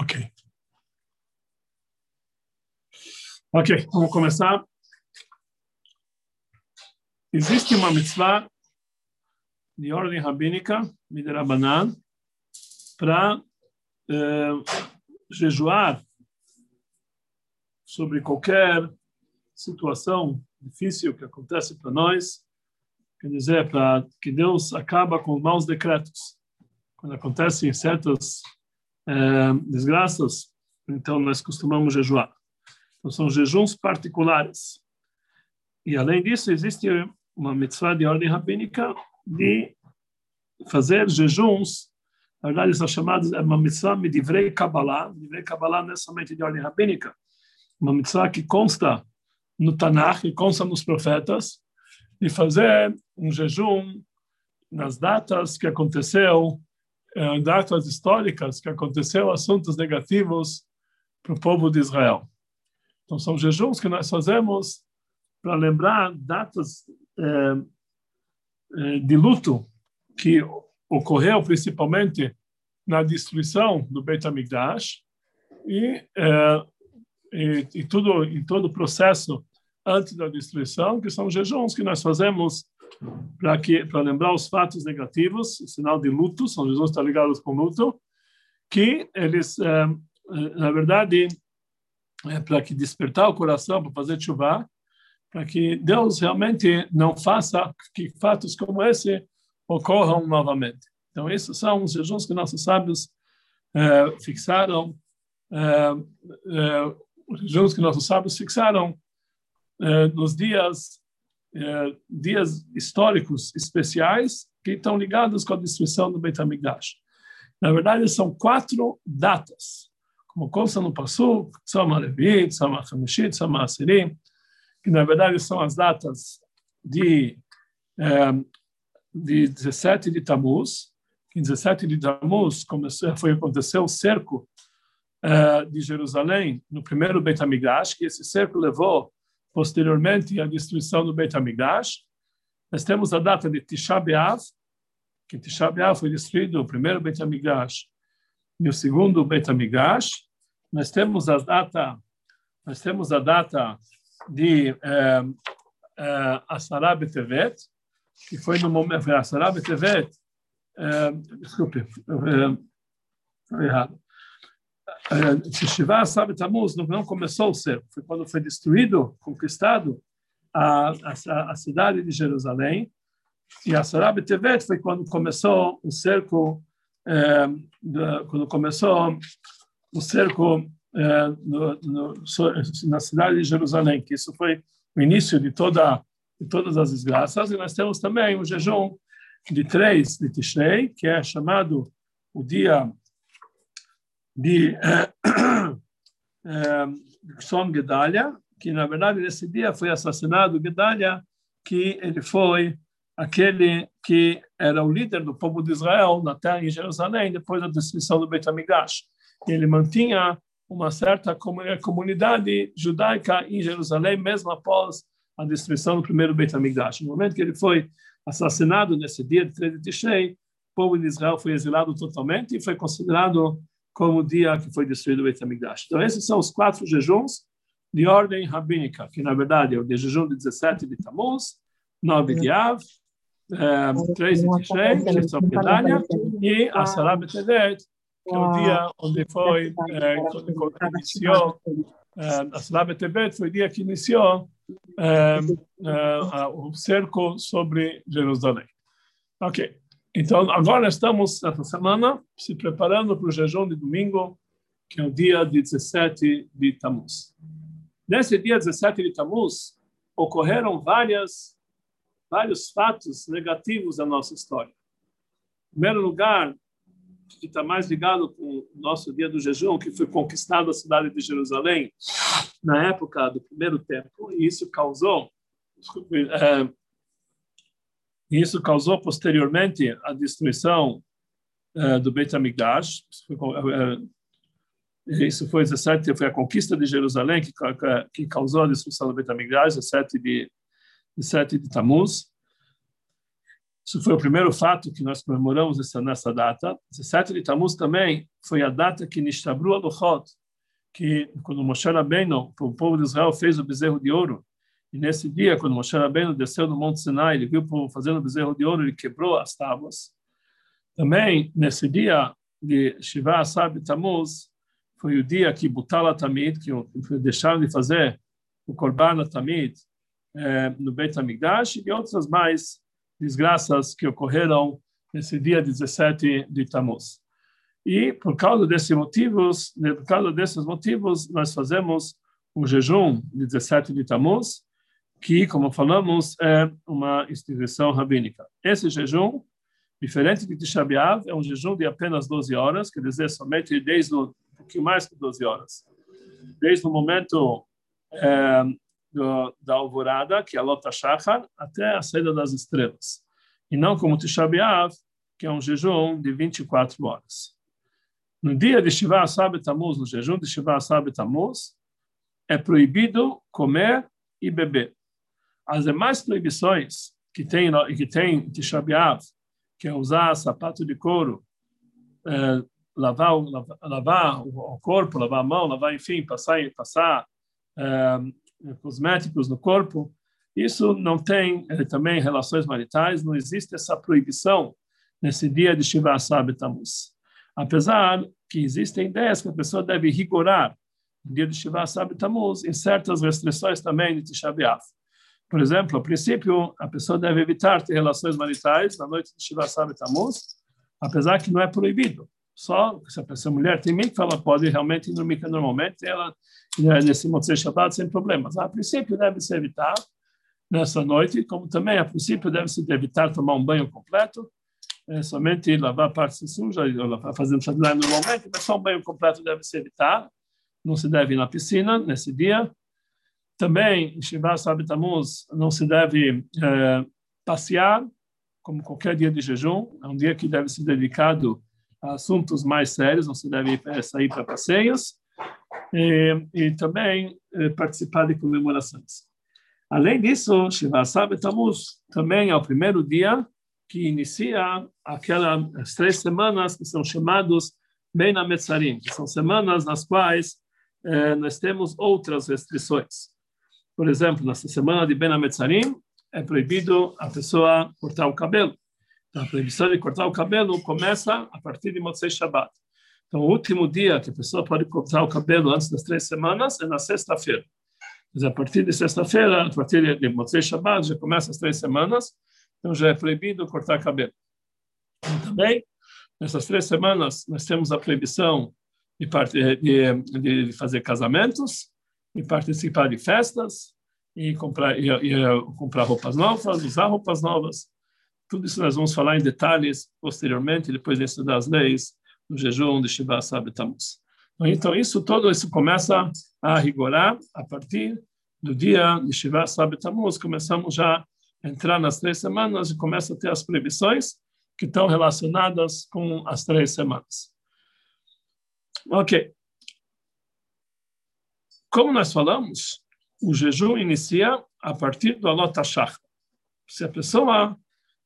Ok. Ok, vamos começar. Existe uma mitzvah de ordem rabínica, Miderabanan, para eh, jejuar sobre qualquer situação difícil que acontece para nós, quer dizer, para que Deus acaba com maus decretos. Quando acontecem certas desgraças, então nós costumamos jejuar. Então são jejuns particulares. E além disso, existe uma mitzvah de ordem rabínica de fazer jejuns, na verdade são chamados, é uma mitzvah de divrei Kabbalah, divrei Kabbalah não é somente de ordem rabínica, uma mitzvah que consta no Tanakh, que consta nos profetas, de fazer um jejum nas datas que aconteceu datas históricas que aconteceu assuntos negativos para o povo de Israel. Então, são jejuns que nós fazemos para lembrar datas eh, eh, de luto que ocorreu principalmente na destruição do Beit HaMikdash e, e, e tudo em todo o processo antes da destruição, que são jejuns que nós fazemos para que para lembrar os fatos negativos, o sinal de luto, São Jesus está ligado com luto, que eles, é, na verdade, é para que despertar o coração para fazer chuva, para que Deus realmente não faça que fatos como esse ocorram novamente. Então, esses são os jejuns que nossos sábios fixaram, os jejuns que nossos sábios fixaram nos dias é, dias históricos especiais que estão ligados com a destruição do Beit HaMikdash. Na verdade, são quatro datas, como consta no Pasuk, Tzom HaLevit, Tzom HaChamishit, Tzom HaAsirim, que na verdade são as datas de, é, de 17 de Tammuz, em 17 de Tammuz começou, foi acontecer o cerco é, de Jerusalém no primeiro Beit HaMikdash, que esse cerco levou posteriormente à destruição do Beit HaMikdash. Nós temos a data de Tisha B'Av, que Tisha B'Av foi destruído o primeiro Beit HaMikdash e o segundo Beit HaMikdash. Nós temos a data, nós temos a data de eh, eh, Betevet, que foi no momento, Betevet, eh, desculpe, eh, errado. Shiva sabe Tamuz não começou o cerco, foi quando foi destruído, conquistado a, a, a cidade de Jerusalém, e a Sarab Tevet foi quando começou o cerco, é, quando começou o cerco é, no, no, na cidade de Jerusalém, que isso foi o início de toda de todas as desgraças, e nós temos também o jejum de três de Tishrei, que é chamado o dia de Som Gedalia, que na verdade nesse dia foi assassinado Gedalia, que ele foi aquele que era o líder do povo de Israel na terra em Jerusalém depois da destruição do Beit HaMikdash. Ele mantinha uma certa comunidade judaica em Jerusalém mesmo após a destruição do primeiro Beit HaMikdash. No momento que ele foi assassinado nesse dia de 13 de Tishrei, o povo de Israel foi exilado totalmente e foi considerado como o dia que foi destruído o Beit HaMikdash. Então, esses são os quatro jejuns de ordem rabínica, que na verdade é o de jejum de 17 de Tammuz, 9 de Av, é, 3 de Tishrei, Gedalia, e a Sarah Betevet, que é o dia onde foi, é, quando, quando iniciou, é, a Sarah Betevet foi o dia que iniciou é, é, o cerco sobre Jerusalém. Ok. Então, agora estamos, essa semana, se preparando para o jejum de domingo, que é o dia 17 de Tammuz. Nesse dia 17 de Tammuz, ocorreram várias, vários fatos negativos da nossa história. Em primeiro lugar, que está mais ligado com o nosso dia do jejum, que foi conquistada a cidade de Jerusalém na época do primeiro tempo, e isso causou é, e isso causou posteriormente a destruição uh, do Beit HaMikdash. Isso foi 17, foi a conquista de Jerusalém que, que causou a destruição do Beit HaMikdash, 17 de, 17 de Tammuz. Isso foi o primeiro fato que nós comemoramos essa, nessa data. 17 de Tammuz também foi a data que Nishtabru Aluchot, que quando Moshe Rabbeinu, o povo de Israel, fez o bezerro de ouro, e nesse dia, quando Moshe Rabbeinu desceu do Monte Sinai, ele viu o povo fazendo bezerro de ouro, ele quebrou as tábuas. Também, nesse dia de Shiva Asab Tammuz, foi o dia que Butala Tamid, que deixaram de fazer o Korban Tamid eh, no Beit HaMikdash, e outras mais desgraças que ocorreram nesse dia 17 de Tammuz. E por causa desses motivos, né, por causa desses motivos, nós fazemos o jejum de 17 de Tammuz, que, como falamos, é uma instituição rabínica. Esse jejum, diferente de Tisha B'Av, é um jejum de apenas 12 horas, quer dizer, somente desde um pouquinho mais que 12 horas. Desde o momento é, do, da alvorada, que é a Lota Shachar, até a saída das estrelas. E não como Tisha B'Av, que é um jejum de 24 horas. No dia de Shiva Asab Tamuz, no jejum de Shiva Asab Tamuz, é proibido comer e beber. As demais proibições que tem que tem Tisha B'Av, que é usar sapato de couro, é, lavar, lavar, lavar, o corpo, lavar a mão, lavar, enfim, passar, passar é, cosméticos no corpo, isso não tem eh, também relações maritais, não existe essa proibição nesse dia de Shiva Tammuz. Apesar que existem ideias que a pessoa deve rigorar no dia de Shiva Tammuz em certas restrições também de Tisha B'Av. Por exemplo, a princípio, a pessoa deve evitar ter relações maritais na noite de Shiva Asab Tammuz, apesar que não é proibido. Só se a pessoa mulher tem mikvah, ela pode realmente ir no mikvah normalmente, ela né, nesse Motzei Shabbat sem problemas. A princípio deve se evitar nessa noite, como também a princípio deve se evitar tomar um banho completo, é, somente lavar a parte suja, fazendo shadlan normalmente, mas só um banho completo deve se evitar, não se deve ir na piscina nesse dia. Também, em não se deve é, passear, como qualquer dia de jejum, é um dia que deve ser dedicado a assuntos mais sérios, não se deve é, sair para passeios e, e também eh, participar de comemorações. Além disso, Shiva também é o primeiro dia que inicia aquelas três semanas que são chamados Ben Ametzarim, que são semanas nas quais eh, nós temos outras restrições. Por exemplo, nessa semana de Ben Ametzarim, é proibido a pessoa cortar o cabelo. Então, a proibição de cortar o cabelo começa a partir de Motzei Shabbat. Então, o último dia que a pessoa pode cortar o cabelo antes das três semanas é na sexta-feira. Mas a partir de sexta-feira, a partir de Motzei Shabbat, já começa as três semanas, então já é proibido cortar cabelo. E também, nessas três semanas, nós temos a proibição de, de, de fazer casamentos, de participar de festas, e comprar, e, e, comprar roupas novas, usar roupas novas. Tudo isso nós vamos falar em detalhes posteriormente, depois de estudar as leis no jejum de Shiva Sabe Tammuz. Então, isso todo isso começa a rigorar a partir do dia de Shiva Sabe Tammuz. Começamos já a entrar nas três semanas e começa a ter as previsões que estão relacionadas com as três semanas. Ok. Como nós falamos, o jejum inicia a partir do Alot Hashach. Se a pessoa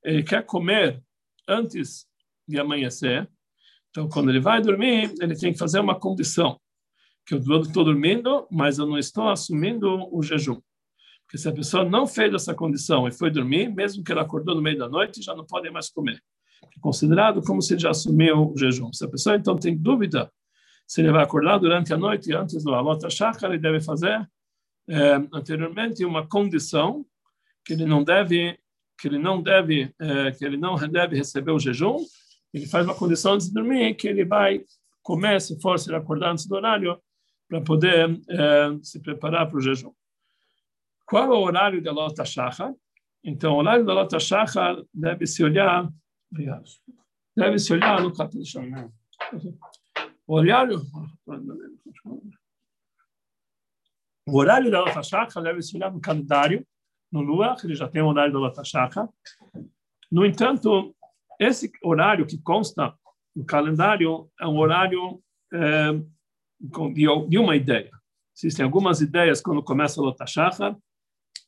ele quer comer antes de amanhecer, então, quando ele vai dormir, ele tem que fazer uma condição, que eu estou dormindo, mas eu não estou assumindo o jejum. Porque se a pessoa não fez essa condição e foi dormir, mesmo que ela acordou no meio da noite, já não pode mais comer. É considerado como se já assumiu o jejum. Se a pessoa, então, tem dúvida se ele vai acordar durante a noite antes do Alota Shachar, ele deve fazer é, anteriormente uma condição que ele não deve que ele não deve é, que ele não deve receber o jejum ele faz uma condição antes de dormir que ele vai comer, se for se ele acordar antes do horário, para poder é, se preparar para o jejum. Qual é o horário da Lota Shachar? Então, o horário da Lota Shachar deve se olhar, deve se olhar no capítulo. Horário, o horário da Lota Shachar deve se olhar no calendário, no Lua, que ele já tem o horário da Lota Shachar. No entanto, esse horário que consta no calendário é um horário é, de, uma ideia. Existem algumas ideias quando começa a Lotashachar,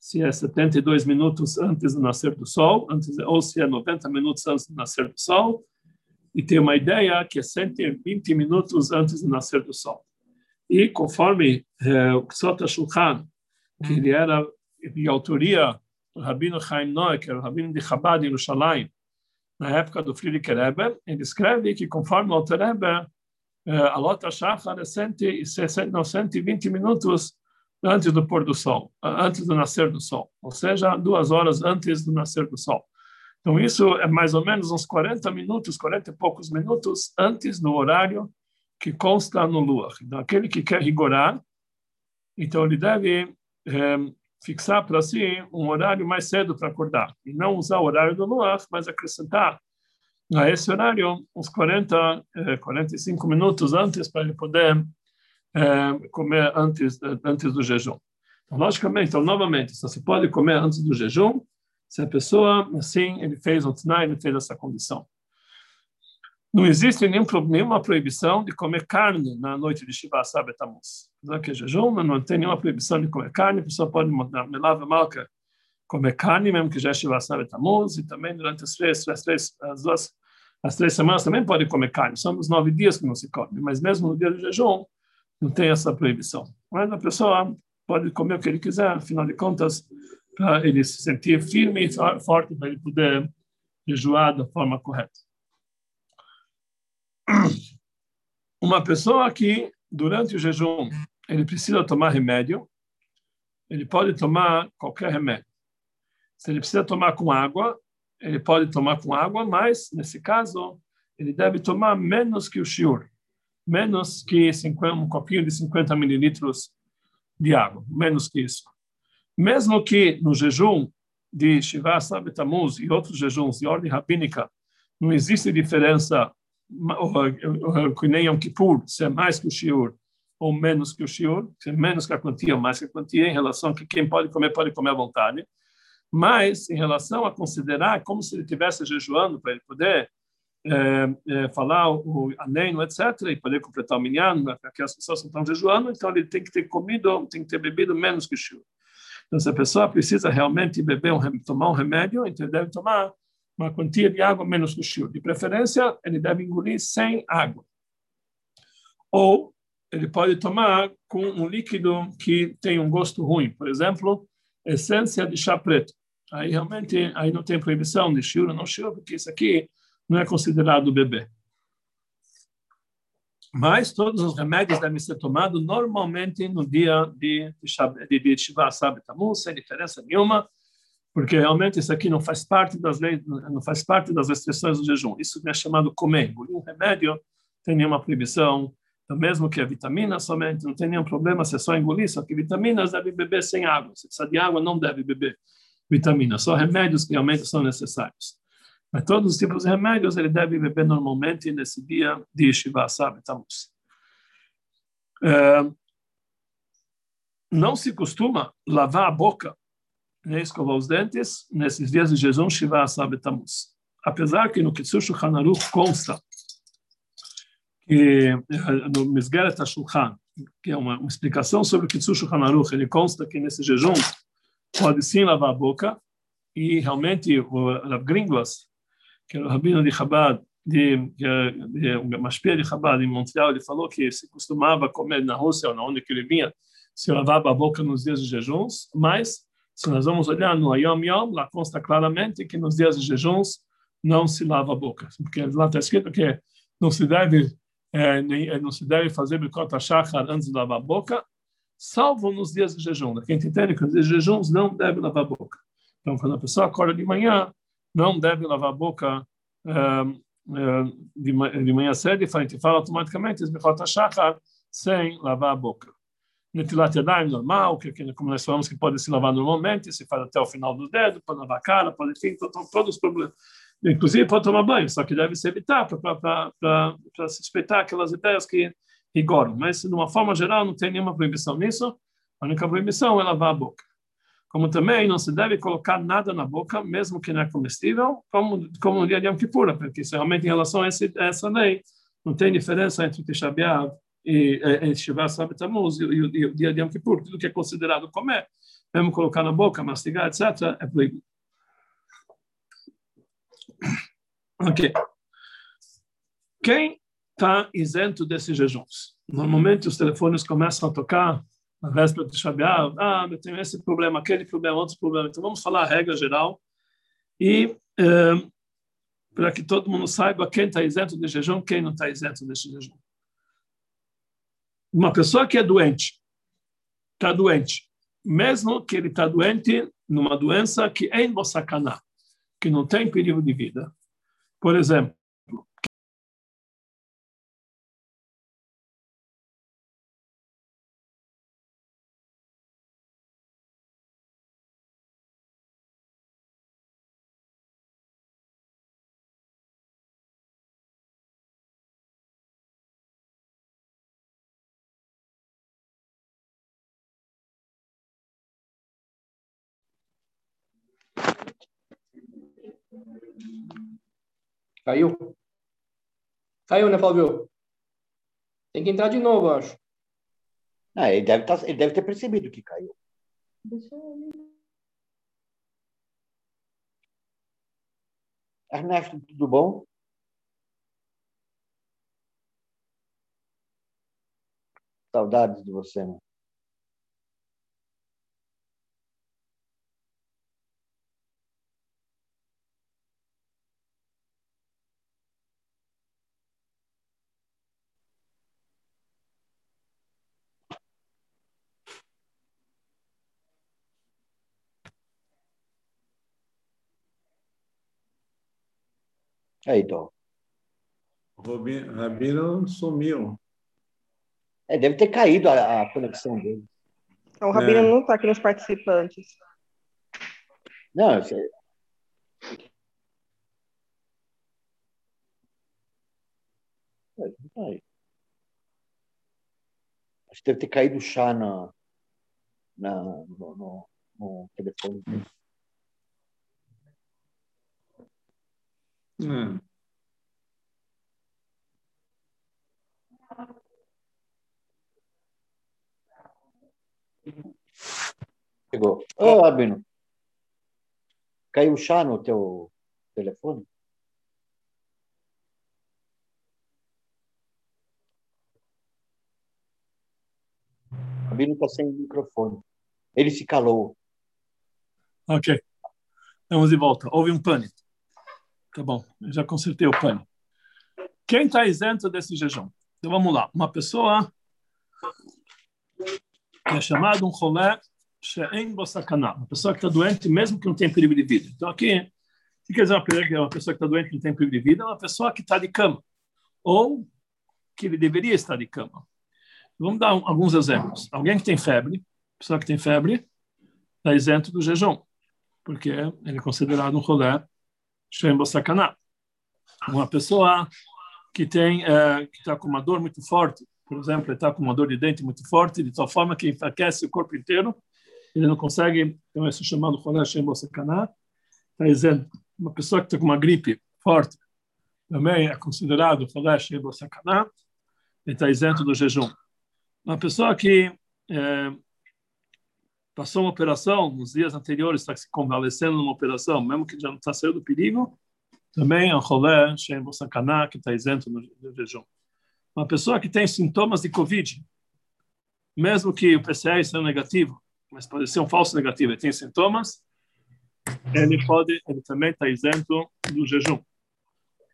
se é 72 minutos antes do nascer do sol, antes, ou se é 90 minutos antes do nascer do sol, e tem uma ideia que é 120 minutos antes do nascer do sol. E conforme eh, o Ksota Shulchan, que ele era de autoria do Rabino Chaim Noé, que era o Rabino de Chabad Yerushalayim, na época do Friedrich Rebbe, ele escreve que conforme o Alter Rebbe, eh, a Lota Shachar é 120 minutos antes do pôr do sol, antes do nascer do sol, ou seja, duas horas antes do nascer do sol. Então, isso é mais ou menos uns 40 minutos, 40 e poucos minutos antes do horário que consta no Lua. Então, aquele que quer rigorar, então ele deve é, fixar para si um horário mais cedo para acordar, e não usar o horário do Lua, mas acrescentar a esse horário uns 40, é, 45 minutos antes para ele poder é, comer antes, antes do jejum. Então, logicamente, então, novamente, só se pode comer antes do jejum se a pessoa, assim, ele fez o tnai, ele fez essa condição. Não existe nenhum, nenhuma proibição de comer carne na noite de Shiva Sabet Tammuz. Que é jejum, mas não tem nenhuma proibição de comer carne, a pessoa pode mudar, me lava comer carne, mesmo que já é Shiva Tammuz, e também durante as três, as três, as duas, as três semanas também pode comer carne. São os nove dias que não se come, mas mesmo no dia do jejum, não tem essa proibição. Mas a pessoa pode comer o que ele quiser, afinal de contas, para ele se sentir firme e forte, para ele poder jejuar da forma correta. Uma pessoa que, durante o jejum, ele precisa tomar remédio, ele pode tomar qualquer remédio. Se ele precisa tomar com água, ele pode tomar com água, mas, nesse caso, ele deve tomar menos que o shiur menos que 50, um copinho de 50 mililitros de água, menos que isso. Mesmo que no jejum de Shiva Sabet Tammuz e outros jejuns de ordem rabínica não existe diferença que nem Yom Kippur, se é mais que o shiur ou menos que o shiur, se é menos que a quantia ou mais que a quantia, em relação a que quem pode comer, pode comer à vontade. Mas, em relação a considerar como se ele estivesse jejuando para ele poder é, é, falar o aneno, etc., e poder completar o minyan, porque as pessoas estão jejuando, então ele tem que ter comido, tem que ter bebido menos que o shiur. Então, se a pessoa precisa realmente beber um, tomar um remédio, então ele deve tomar uma quantia de água menos que o shiur. De preferência, ele deve engolir sem água. Ou ele pode tomar com um líquido que tem um gosto ruim, por exemplo, essência de chá preto. Aí realmente aí não tem proibição de shiur ou não shiur, porque isso aqui não é considerado bebê. Mas todos os remédios devem ser tomados normalmente no dia de, de, Shiva Sabbat Tammuz, sem diferença nenhuma, porque realmente isso aqui não faz parte das leis, não faz parte das restrições do jejum. Isso é chamado comer. Um remédio tem nenhuma proibição, então, mesmo que a vitamina somente, não tem nenhum problema se é só engolir, só que vitaminas deve beber sem água. Se precisa de água, não deve beber vitaminas, só remédios que realmente são necessários. Mas todos os tipos de remédios ele deve beber normalmente nesse dia de Shiva sabe? É, não se costuma lavar a boca nem escovar os dentes nesses dias de jejum Shiva sabe? Apesar que no Kitsushu Hanaruch consta que eh, no Misgeret HaShulchan, que é uma, uma explicação sobre o Kitsushu Hanaruch, ele consta que nesse jejum pode sim lavar a boca e realmente o Rav Gringlas que era o rabino de Chabad, de, de, de de Chabad, em Montreal, ele falou que se costumava comer na Rússia ou na onde que ele vinha, se lavava a boca nos dias de jejuns, mas se nós vamos olhar no Ayom Yom, lá consta claramente que nos dias de jejuns não se lava a boca, porque lá está escrito que não se deve é, nem, não se deve fazer bicota shachar antes de lavar a boca, salvo nos dias de jejum. Quem entende que nos dias de jejuns não deve lavar a boca. Então, quando a pessoa acorda de manhã, não deve lavar a boca uh, uh, de, de manhã cedo, e fala automaticamente, esbechot shachar, sem lavar a boca. Netilat yadayim normal, que, como nós falamos que pode se lavar normalmente, se faz até o final do dedo, pode lavar a cara, pode, enfim, todos os problemas. Inclusive pode tomar banho, só que deve se evitar para suspeitar aquelas ideias que rigoram. Mas, de uma forma geral, não tem nenhuma proibição nisso. A única proibição é lavar a boca. Como também não se deve colocar nada na boca, mesmo que não é comestível, como, como no dia de Yom Kippur, porque isso realmente em relação a, esse, a essa lei, não tem diferença entre Tisha B'Av e, e Shiva Sabe Tamuz e, e, o dia de Yom Kippur, tudo que é considerado comer, mesmo colocar na boca, mastigar, etc., é proibido. Ok. Quem está isento desses jejuns? Normalmente os telefones começam a tocar na véspera de Shabat, ah, eu tenho esse problema, aquele problema, outro problema. Então vamos falar a regra geral e eh, para que todo mundo saiba quem está isento de jejum, quem não está isento desse jejum. Uma pessoa que é doente, está doente, mesmo que ele está doente numa doença que é em que não tem perigo de vida. Por exemplo, Caiu? Caiu, né, Fábio? Tem que entrar de novo, eu acho. Ah, ele, deve tá, ele deve ter percebido que caiu. Deixa eu... Ernesto, tudo bom? Saudades de você, né? Aí. O Rabino sumiu. É, deve ter caído a, a conexão dele. O Rabino é. não está aqui nos participantes. Não, você... Aí. Acho que deve ter caído o chá na, na, no, no, no telefone dele. É. Chegou. Ô, oh, Abino. Caiu chá no teu telefone? Abino está sem microfone. Ele se calou. Ok. Vamos de volta. Houve um pânico. Tá bom, eu já consertei o pano. Quem está isento desse jejum? Então vamos lá. Uma pessoa que é chamada um rolé she'en bosakana, uma pessoa que está doente mesmo que não tem perigo de vida. Então aqui, o que quer dizer uma pessoa que é está doente que não tem perigo de vida? É uma pessoa que está de cama ou que ele deveria estar de cama. Vamos dar um, alguns exemplos. Alguém que tem febre, pessoa que tem febre, está isento do jejum, porque ele é considerado um rolé Shem Bosakana. Uma pessoa que tem é, que está com uma dor muito forte, por exemplo, está com uma dor de dente muito forte, de tal forma que enfraquece o corpo inteiro, ele não consegue, então esse chamado Cholé Shem Bosakana, está dizendo, uma pessoa que está com uma gripe forte, também é considerado Cholé Shem Bosakana, ele está isento do jejum. Uma pessoa que é, passou uma operação nos dias anteriores, está se convalescendo numa operação, mesmo que já não está saindo do perigo, também é um rolê, Shem Bosakaná, que está isento no, jejum. Uma pessoa que tem sintomas de Covid, mesmo que o PCR seja negativo, mas pode ser um falso negativo, ele tem sintomas, ele pode, ele também está isento do jejum.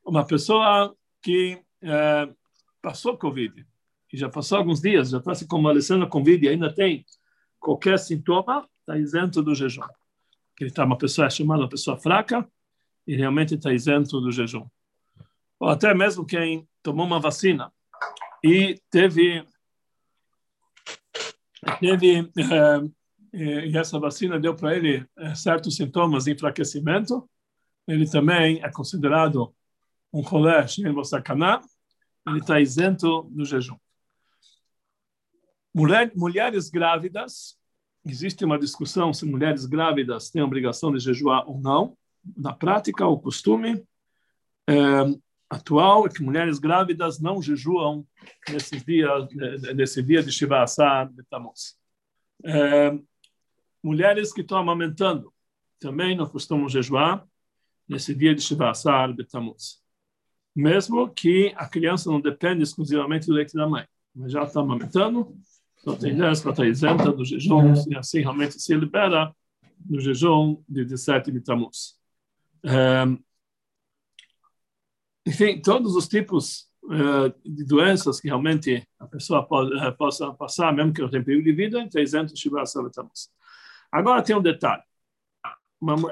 Uma pessoa que é, passou Covid, e já passou alguns dias, já está se convalescendo com Covid e ainda tem qualquer sintoma, está isento do jejum. Ele está uma pessoa é chamada uma pessoa fraca e realmente está isento do jejum. Ou até mesmo quem tomou uma vacina e teve teve é, e essa vacina deu para ele é, certos sintomas de enfraquecimento, ele também é considerado um colé em sacaná, ele está isento do jejum. Mulher, mulheres grávidas, existe uma discussão se mulheres grávidas têm a obrigação de jejuar ou não. Na prática, o costume é, atual é que mulheres grávidas não jejuam nesses dias, nesse dia de Shiva Asar Betamos. É, mulheres que estão amamentando também não costumam jejuar nesse dia de Shiva Asar Betamos. Mesmo que a criança não depende exclusivamente do leite da mãe, mas já está amamentando, que está isenta do jejum, e assim realmente se libera do jejum de 17 de Tammuz. É, enfim, todos os tipos uh, de doenças que realmente a pessoa pode, uh, possa passar, mesmo que não tenha de vida, entre isentos Shiva Tammuz. Agora tem um detalhe.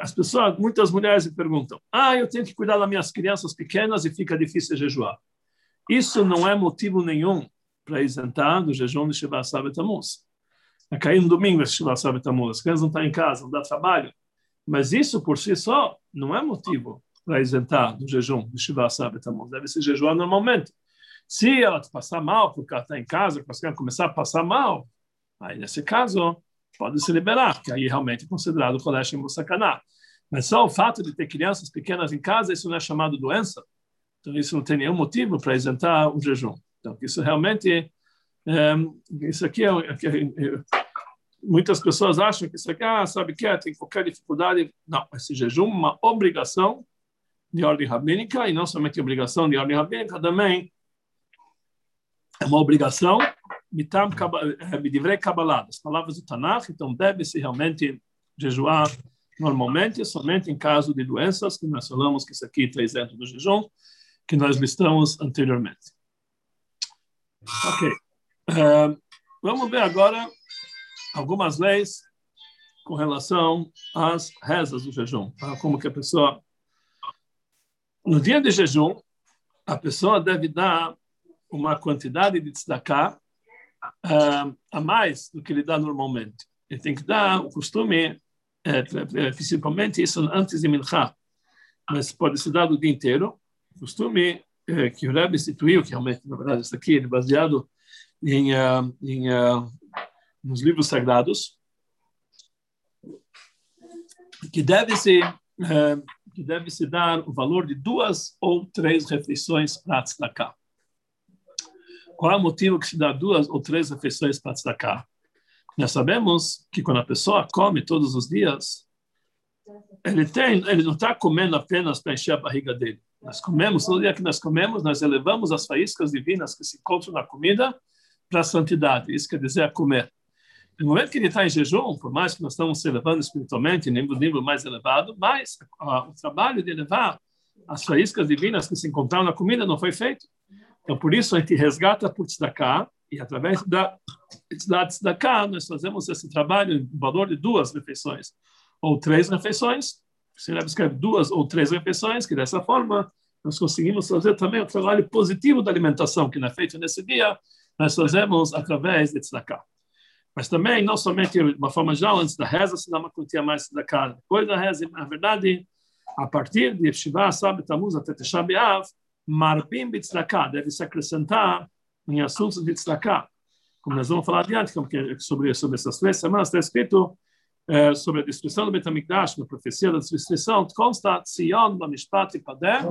As pessoas, muitas mulheres me perguntam: ah, eu tenho que cuidar das minhas crianças pequenas e fica difícil jejuar. Isso não é motivo nenhum para isentar do jejum de Shiva Tammuz. É cair no domingo esse Shiva Tammuz. As crianças não estão em casa, não dá trabalho. Mas isso por si só não é motivo para isentar do jejum de Shiva Sabbatamon. Deve se jejuar normalmente. Se ela passar mal, porque ela está em casa, porque ela começar a passar mal, aí nesse caso pode se liberar, que aí realmente é considerado colégio musakaná. Mas só o fato de ter crianças pequenas em casa, isso não é chamado doença. Então isso não tem nenhum motivo para isentar o jejum. Então isso realmente, é, isso aqui é, é, é, muitas pessoas acham que isso aqui, ah, sabe que é, tem qualquer dificuldade. Não, esse jejum é uma obrigação de ordem rabínica, e não somente obrigação de ordem rabínica, também é uma obrigação mitam midivrei kabbalah, das palavras do Tanakh, então deve-se realmente jejuar normalmente, somente em caso de doenças, que nós falamos que isso aqui está isento do jejum, que nós listamos anteriormente. Ok. Uh, vamos ver agora algumas leis com relação às rezas do jejum, tá? como que a pessoa no dia de jejum, a pessoa deve dar uma quantidade de tzedakah uh, a mais do que ele dá normalmente. Ele tem que dar o costume, é, principalmente isso antes de Mincha, mas pode ser dado o dia inteiro. O costume é, que o Rebbe instituiu, que realmente, na verdade, isso aqui é baseado em, uh, em uh, nos livros sagrados, que deve uh, que deve se dar o valor de duas ou três refeições para tzedakah. Qual é o motivo que se dá duas ou três refeições para tzedakah? Nós sabemos que quando a pessoa come todos os dias, ele tem, ele não está comendo apenas para encher a barriga dele. Nós comemos, todo dia que nós comemos, nós elevamos as faíscas divinas que se encontram na comida para a santidade. Isso quer dizer a comer. No momento que ele está em jejum, por mais que nós estamos se elevando espiritualmente, em um nível mais elevado, mas o trabalho de elevar as faíscas divinas que se encontraram na comida não foi feito. Então, por isso, a gente resgata por tzedakah, e através da tzedakah, nós fazemos esse trabalho em valor de duas refeições, ou três refeições, se ele escreve duas ou três refeições, que dessa forma nós conseguimos fazer também o trabalho positivo da alimentação, que não é feito nesse dia, nós fazemos através de tzedakah. Mas também, não somente de uma forma geral, antes da reza, se dá uma quantia mais da carne. Depois da reza, na verdade, a partir de Shiva, Sabe, Tamuz, até Tesha B'Av, Marbim B'Tzedakah, deve se acrescentar em assuntos de Tzedakah. Como nós vamos falar adiante, sobre, sobre essas três semanas, está escrito é, sobre a destruição do Betamikdash, na profecia da destruição, consta Tzion, Bamishpat e Pader,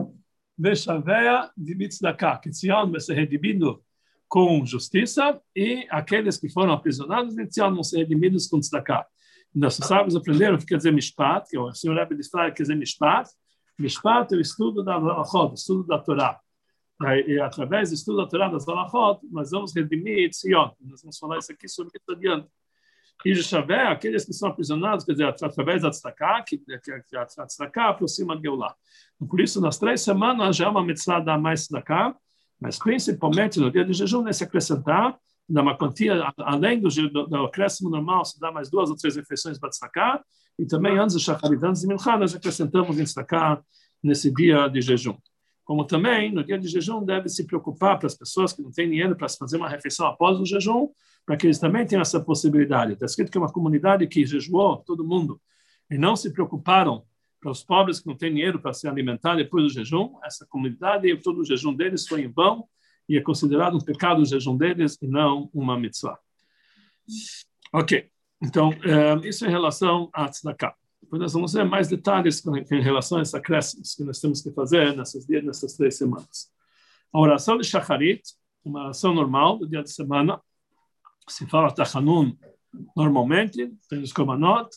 Veshaveia de Bitzdakah, que Tzion vai ser redimido com justiça e aqueles que foram aprisionados vão ser redimidos com tzedakah. Nossos sábios aprenderam o que quer dizer mishpat, que o senhor Rebbe destaca que quer dizer mishpat. Mishpat é o estudo da Alachot, o estudo da Torá. E através do estudo da Torá, das Alachot, nós vamos redimir Tzion. Nós vamos falar isso aqui sobre isso adiante. E Javé, aqueles que são aprisionados, quer dizer, através da tzedakah, que, que, que a tzedakah aproxima de Geulah. Então, por isso, nas três semanas já é uma mitzvah da mais tzedakah, mas principalmente no dia de jejum, né, se acrescentar, dá uma quantia, além do, do, do acréscimo normal, se dá mais duas ou três refeições para destacar, e também antes do shacharit, antes de minchá, nós acrescentamos em destacar nesse dia de jejum. Como também, no dia de jejum, deve se preocupar para as pessoas que não têm dinheiro para fazer uma refeição após o jejum, para que eles também tenham essa possibilidade. Está escrito que é uma comunidade que jejuou, todo mundo, e não se preocuparam para os pobres que não têm dinheiro para se alimentar depois do jejum, essa comunidade, todo o jejum deles foi em vão e é considerado um pecado o jejum deles e não uma mitzvah. Ok, então, eh, isso em relação a tzedakah. Depois nós vamos ver mais detalhes em relação a essa acréscimos que nós temos que fazer nessas dias, nessas três semanas. A oração de Shacharit, uma oração normal do dia de semana, se fala Tachanun normalmente, tem os Korbanot,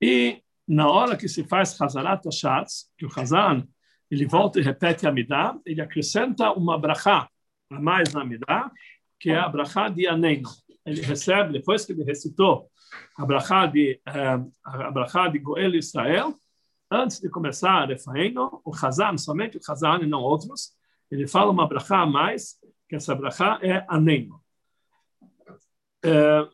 e na hora que se faz Hazarat Hashatz, que o Hazan ele volta e repete a Midah, ele acrescenta uma brachá a mais na Midah, que é a brachá de Aneino. Ele recebe, depois que ele recitou a brachá de, uh, a brachá de Goel Israel, antes de começar a Refaino, o Hazan, somente o Hazan e não outros, ele fala uma brachá a mais, que essa brachá é Aneino. Uh,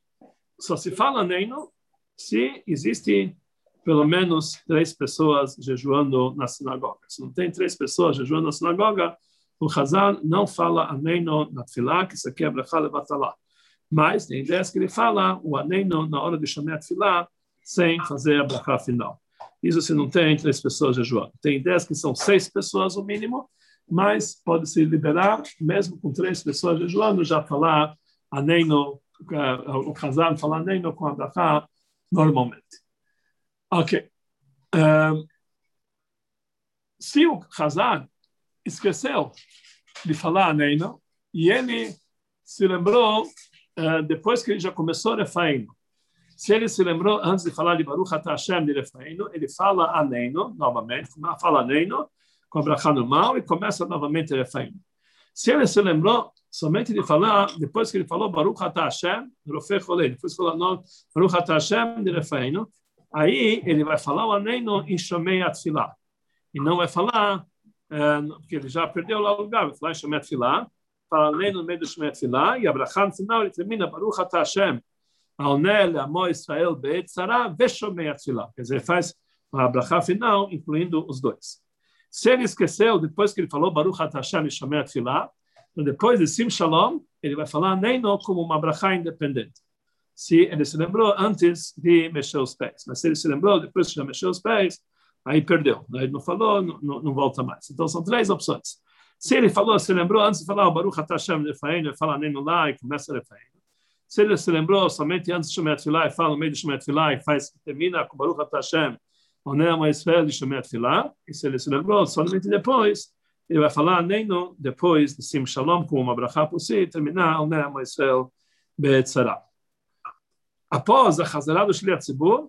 só se fala Aneino se existe pelo menos três pessoas jejuando na sinagoga. Se não tem três pessoas jejuando na sinagoga, o Hazan não fala Aneino na Tfilah, que isso aqui é Brachá Levatalá. Mas tem ideias que ele fala o Aneino na hora de chamar a Tfilah, sem fazer a Brachá final. Isso se não tem três pessoas jejuando. Tem ideias que são seis pessoas o mínimo, mas pode se liberar, mesmo com três pessoas jejuando, já falar Aneino, o Hazan falar Aneino com a Brachá normalmente. Ok. Um, se o Hazan esqueceu de falar Neino, e ele se lembrou uh, depois que ele já começou Refaino. Se ele se lembrou antes de falar de Baruch Atah Hashem de Refaino, ele fala Aneino novamente, fala Aneino com a brachá normal e começa novamente Refaino. Se ele se lembrou somente de falar, depois que ele falou Baruch Atah Hashem, depois falou Baruch Atah Hashem de Refaino, Aí ele vai falar o Aneino Shomei Atfilah. E não vai falar, é, porque ele já perdeu lá o lugar, vai falar em Shomei Atfilah, fala Aneino no meio do Shomei Atfilah, e Abraham no final ele termina Baruch Ata Hashem, Aonel, Amo Israel, Beit Tzara, Veshomei Atfilah. Quer dizer, ele faz a Abraham final, incluindo os dois. Se ele esqueceu, depois que ele falou Baruch Ata Hashem Shomei Atfilah, depois de Sim Shalom, ele vai falar Aneino como uma Abraham independente se ele se lembrou antes de mexer os pés. Mas se ele se lembrou depois que já mexeu os pés, aí perdeu. Ele não falou, não, não volta mais. Então são três opções. Se ele falou, se lembrou antes de falar o Baruch Hashem Refaim, ele fala nem no lá e começa a Refaim. Se ele se lembrou somente antes de Shemet Filah e fala no meio de Shemet Filah e faz, termina com Baruch Hashem, Onem Israel de Shemet Filah, e se ele se lembrou somente depois, ele vai falar nem no, depois de Sim Shalom, com uma brachá por si, terminar Onem Israel Be'etzarah. Após a Hazará do Shliat Tzibur,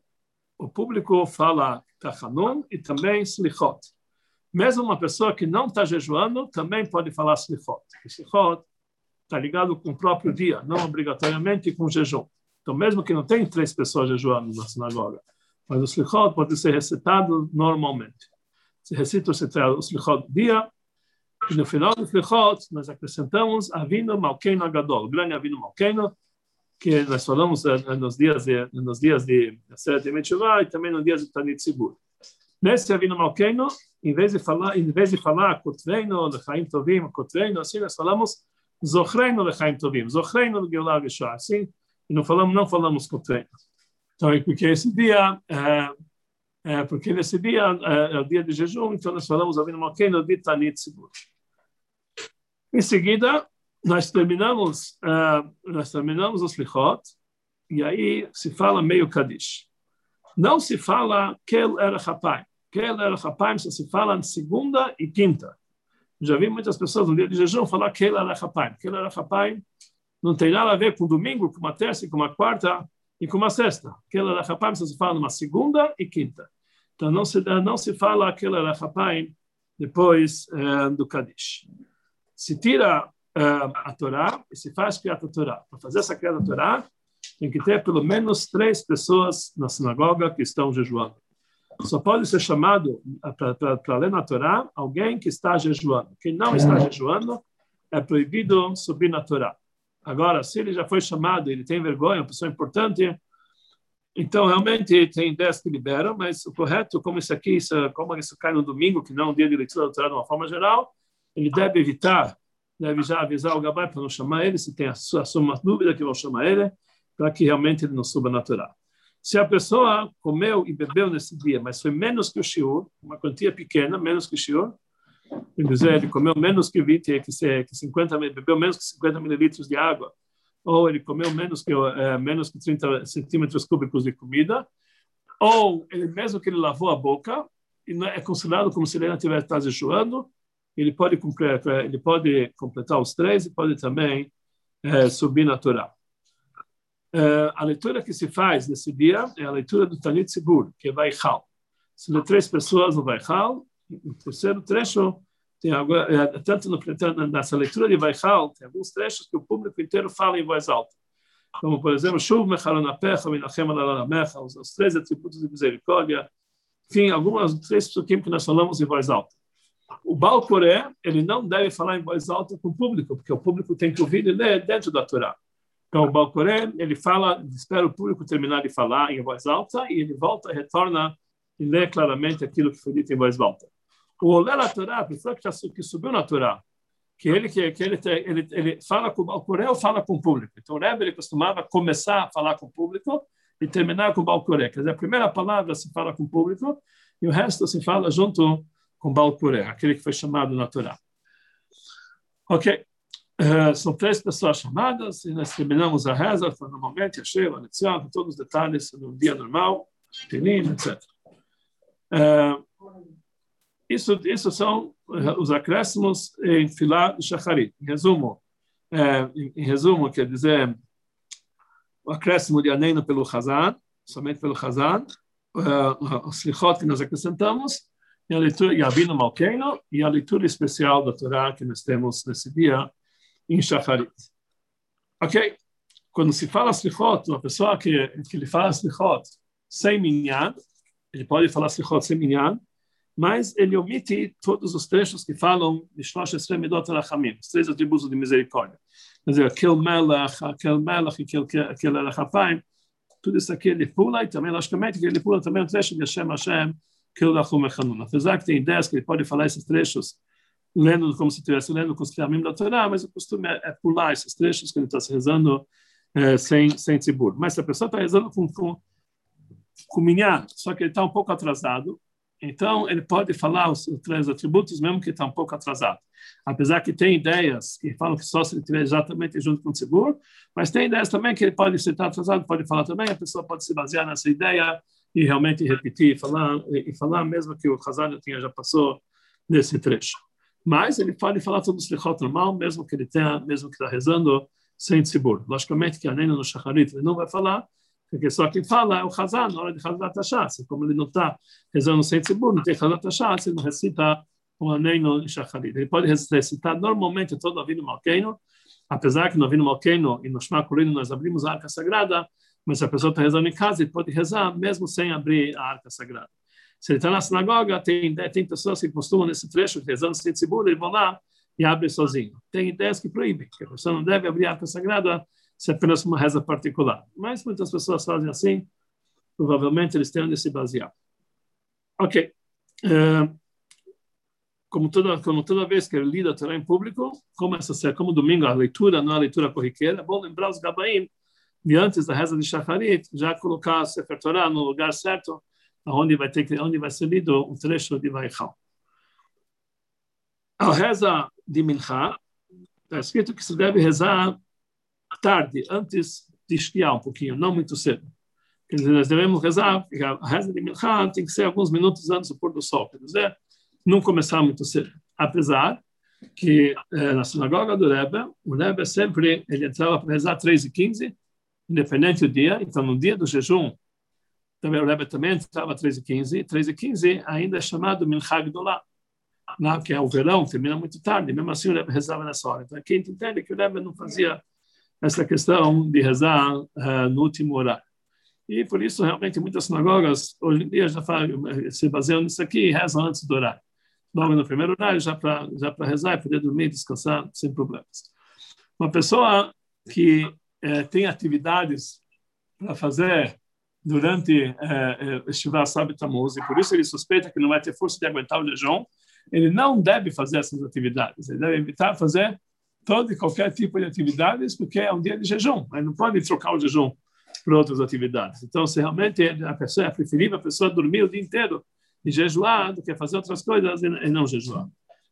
o público fala Tachanun e também Slichot. Mesmo uma pessoa que não está jejuando também pode falar Slichot. Slichot está ligado com o próprio dia, não obrigatoriamente com o jejum. Então, mesmo que não tenha três pessoas jejuando na sinagoga, mas o Slichot pode ser recitado normalmente. Se recita o Slichot do dia, e no final do Slichot nós acrescentamos Avino Malkeino Agadol, o grande Avino Malkeino, que nós falamos eh, nos dias de nos dias de Seret Yemetshuva e também nos dias de Tanit Sibur. Nesse Avino Malkeino, em vez de falar, em vez de falar Kotreino, Lechaim Tovim, Kotreino, assim nós falamos Zochreino, Lechaim Tovim, Zochreino, Geulah Geshoah, assim, e não falamos, não falamos Kotreino. Então, porque esse dia, é, é, porque nesse dia é, é, o dia de jejum, então nós falamos Avino Malkeino de Tanit Sibur. Em seguida, nós terminamos, uh, nós terminamos os lichot, e aí se fala meio Kadish. Não se fala Kel Erachapayim. Kel Erachapayim só se fala em segunda e quinta. Já vi muitas pessoas no dia de jejum falar Kel Erachapayim. Kel Erachapayim não tem nada a ver com domingo, com uma terça, com uma quarta e com uma sexta. Kel Erachapayim só se fala numa segunda e quinta. Então não se, não se fala Kel Erachapayim depois uh, do Kadish. Se tira uh, a Torá e se faz criar a Torá. Para fazer essa criada Torá, tem que ter pelo menos três pessoas na sinagoga que estão jejuando. Só pode ser chamado para ler na Torá alguém que está jejuando. Quem não está jejuando é proibido subir na Torá. Agora, se ele já foi chamado, ele tem vergonha, uma pessoa importante, então realmente tem ideias que liberam, mas o correto, como isso aqui, isso, como isso cai no domingo, que não é um dia de leitura da Torá de uma forma geral, ele deve evitar deve já avisar o Gabai para não chamar ele, se tem a sua, dúvida que vão chamar ele, para que realmente ele não suba na Torá. Se a pessoa comeu e bebeu nesse dia, mas foi menos que o shiur, uma quantia pequena, menos que o shiur, quer dizer, ele comeu menos que 20, que, que 50, bebeu menos que 50 mililitros de água, ou ele comeu menos que, é, menos que 30 centímetros cúbicos de comida, ou ele mesmo que ele lavou a boca, não é considerado como se ele ainda estivesse jejuando, ele pode, ele pode completar os três e pode também é, subir na Torá. É, a leitura que se faz nesse dia é a leitura do Tanit Sibur, que é Vaichal. Se três pessoas no Vaichal, no terceiro trecho, tem agora, é, tanto no, nessa leitura de Vaichal, tem alguns trechos que o público inteiro fala em voz alta. Como, por exemplo, Shuv Minachem os, os três atributos de misericórdia. Enfim, algumas três psukim que nós falamos em voz alta. O Baal Coré, ele não deve falar em voz alta com o público, porque o público tem que ouvir e ler dentro da Torá. Então, o Baal Coré, ele fala, espera o público terminar de falar em voz alta e ele volta, retorna e lê claramente aquilo que foi dito em voz alta. O Olé na Torá, a pessoa que, já, que subiu na Torá, que ele que, que ele, ele, ele fala com o Balcoré ou fala com o público. Então o Rebbe ele costumava começar a falar com o público e terminar com o Balcoré. Quer dizer, a primeira palavra se fala com o público e o resto se fala junto com o Balcoré, aquele que foi chamado na Torá. Ok. Uh, são três pessoas chamadas e nós terminamos a reza, normalmente a Sheva, a Netzion, todos os detalhes no dia normal, Telim, etc. Uh, isso, isso são eh, os acréscimos em Filá de Shacharit. Em resumo, é, em, em, resumo, quer dizer, o acréscimo de Aneno pelo Hazan, somente pelo Hazan, uh, os lichot que nós acrescentamos, e a leitura e a Bino Malkeino, e a leitura especial da Torá que nós temos nesse dia em Shacharit. Ok? Quando se fala slichot, uma pessoa que, que lhe fala slichot sem minyan, ele pode falar slichot sem minyan, mas ele omite todos os trechos que falam de Shlosh Esremidot Rachamim, os três atributos de misericórdia. Quer dizer, aquele melech, aquele melech, aquele Rachapaim, tudo isso aqui ele pula, e também, logicamente, ele pula também o trecho de Hashem Hashem, Apesar que tem ideias que ele pode falar esses trechos lendo como se estivesse lendo com os caminhos da Torá, mas o costume é, é, pular esses trechos que ele está rezando é, sem, sem tzibur. Mas se a pessoa está rezando com, com, com minhá, só que ele está um pouco atrasado, então, ele pode falar os três atributos, mesmo que está um pouco atrasado. Apesar que tem ideias que falam que só se ele estiver exatamente junto com o mas tem ideias também que ele pode se estar atrasado, pode falar também, a pessoa pode se basear nessa ideia e realmente repetir e falar, e falar mesmo que o Hazan tinha já passou nesse trecho. Mas ele pode falar todo o slichot normal, mesmo que ele tenha, mesmo que está rezando sem tzibur. Logicamente que a Nena no Shacharit ele não vai falar, porque só quem fala é o Hazan na hora de Hazat Hashatz. Como ele não está rezando sem tzibur, não tem Hazat Hashatz, ele não recita o Aneino Shacharit. Ele pode recitar normalmente todo o Avino Malkeino, apesar que no Avino Malkeino e no Shema Kurino nós abrimos a Arca Sagrada, mas se a pessoa está rezando em casa, ele pode rezar mesmo sem abrir a Arca Sagrada. Se ele está na sinagoga, tem, tem pessoas que costumam nesse trecho, rezando sem tzibur, eles vão lá e abrem sozinho. Tem ideias que proíbem, que a pessoa não deve abrir a Arca Sagrada se é apenas uma reza particular. Mas muitas pessoas fazem assim, provavelmente eles têm de se basear. Ok. Uh, como toda, como toda vez que ele lida a Torá em público, essa ser, como domingo a leitura não é a leitura corriqueira, é bom lembrar os gabaim de antes da reza de Shacharit, já colocar a Sefer Torá no lugar certo, onde vai ter onde vai ser lido um trecho de Vaichal. A reza de Mincha está escrito que se deve rezar tarde, antes de esquiar um pouquinho, não muito cedo. Quer dizer, nós devemos rezar, a reza de Mincha tem que ser alguns minutos antes do pôr do sol, quer dizer, não começar muito cedo. Apesar que eh, na sinagoga do Rebbe, o Rebbe sempre ele entrava para rezar 3 e 15, independente do dia, então no dia do jejum, também o Rebbe também entrava 3 e 15, 3 e 15 ainda é chamado Mincha Gdolá, que é o verão, termina muito tarde, mesmo assim o Rebbe rezava nessa hora. Então aqui a gente entende que o Rebbe não fazia essa questão de rezar uh, no último horário. E por isso, realmente, muitas sinagogas, hoje em dia, já se baseiam nisso aqui e rezam antes do horário. Logo no primeiro horário, já para já rezar e poder dormir, descansar, sem problemas. Uma pessoa que eh, tem atividades para fazer durante eh estivar sabe Tamuz, e por isso ele suspeita que não vai ter força de aguentar o jejum, ele não deve fazer essas atividades, ele deve evitar fazer todo e qualquer tipo de atividades, porque é um dia de jejum, mas não pode trocar o jejum por outras atividades. Então, se realmente a pessoa é preferível a pessoa dormir o dia inteiro e jejuar do que fazer outras coisas e não jejuar.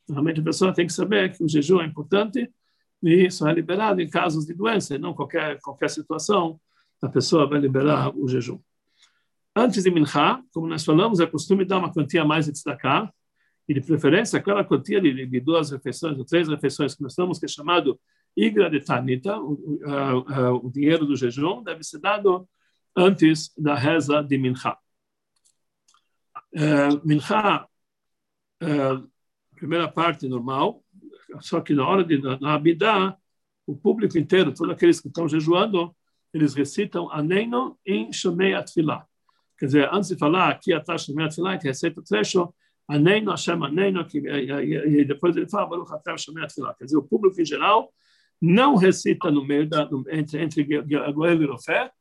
Realmente a pessoa tem que saber que o jejum é importante e isso é liberado em casos de doença, não qualquer qualquer situação a pessoa vai liberar o jejum. Antes de Minha, como nós falamos, é costume dar uma quantia mais de destacar, e de preferência aquela quantia de, de duas refeições ou três refeições que nós estamos, que é chamado Igra de Tanita, o, o dinheiro do jejum, deve ser dado antes da reza de Minha. Uh, Minha, uh, primeira parte normal, só que na hora de na Abidá, o público inteiro, todos aqueles que estão jejuando, eles recitam Aneino em Shomei Atfilah. Quer dizer, antes de falar aqui atrás Shomei Atfilah, que recita o trecho, Aneino, Hashem Aneino, que, e, depois ele fala Baruch Atem Shomei Atfilah. Quer dizer, o público em geral não recita no meio da, no, entre, entre Goel e Rofé,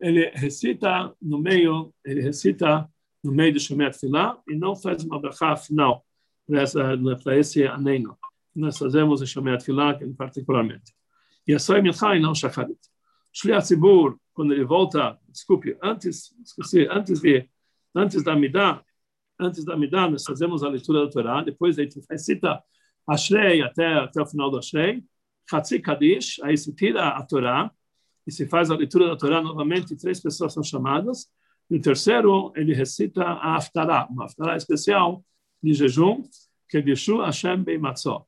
ele recita no meio, ele recita no meio do Shomei Atfilah e não faz uma brachá final para esse Aneino. Nós fazemos o Shomei Atfilah particularmente. E é só em Minchá e não Shacharit. Shliach Tzibur, quando ele volta, desculpe, antes, esqueci, antes de, antes da Midah, antes da Midah, nós fazemos a leitura da Torá, depois a gente recita Ashrei até, até o final do Ashrei, Hatzi Kadish, aí se tira a Torá, e se faz a leitura da Torá novamente, três pessoas são chamadas, e o terceiro, ele recita a Haftarah, uma Haftarah especial de jejum, que é Geshu Hashem Beimatzot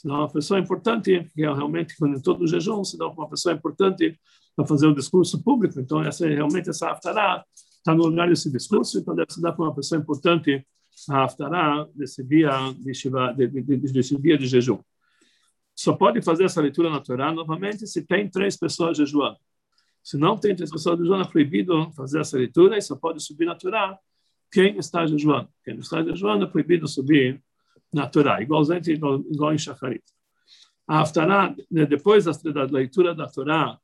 senão uma pessoa importante, que é realmente, quando todo o jejum, dá uma pessoa importante para fazer o um discurso público, então essa é realmente essa haftará está no lugar desse discurso, então deve se dar para uma pessoa importante a haftará desse dia de, shiva, de, de, de, desse dia de jejum. Só pode fazer essa leitura na Torá novamente se tem três pessoas jejuando. Se não tem três pessoas jejuando, é proibido fazer essa leitura e só pode subir na Torá quem está jejuando. Quem está jejuando é proibido subir na Torá, igualmente igual, em Shacharit. A Haftarah, né, depois da, leitura da Torá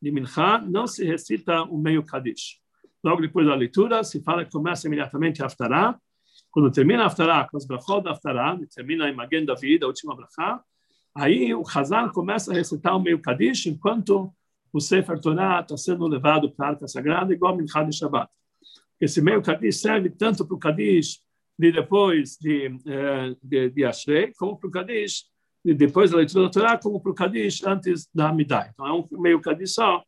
de Mincha, não se recita o meio Kadish. Logo depois da leitura, se fala que começa imediatamente a Haftarah. Quando termina a Haftarah, com as brachot da Haftarah, termina em Magen David, a última brachá, aí o Hazan começa a recitar o meio Kadish, enquanto o Sefer Torah está sendo levado para a Arca Sagrada, igual Mincha de Shabbat. Esse meio Kadish serve tanto para o Kadish de depois de, eh, de, de Ashrei, como para o Kadish, de depois da leitura da Torá, como para o Kadish antes da Amidai. Então é um meio Kadish só.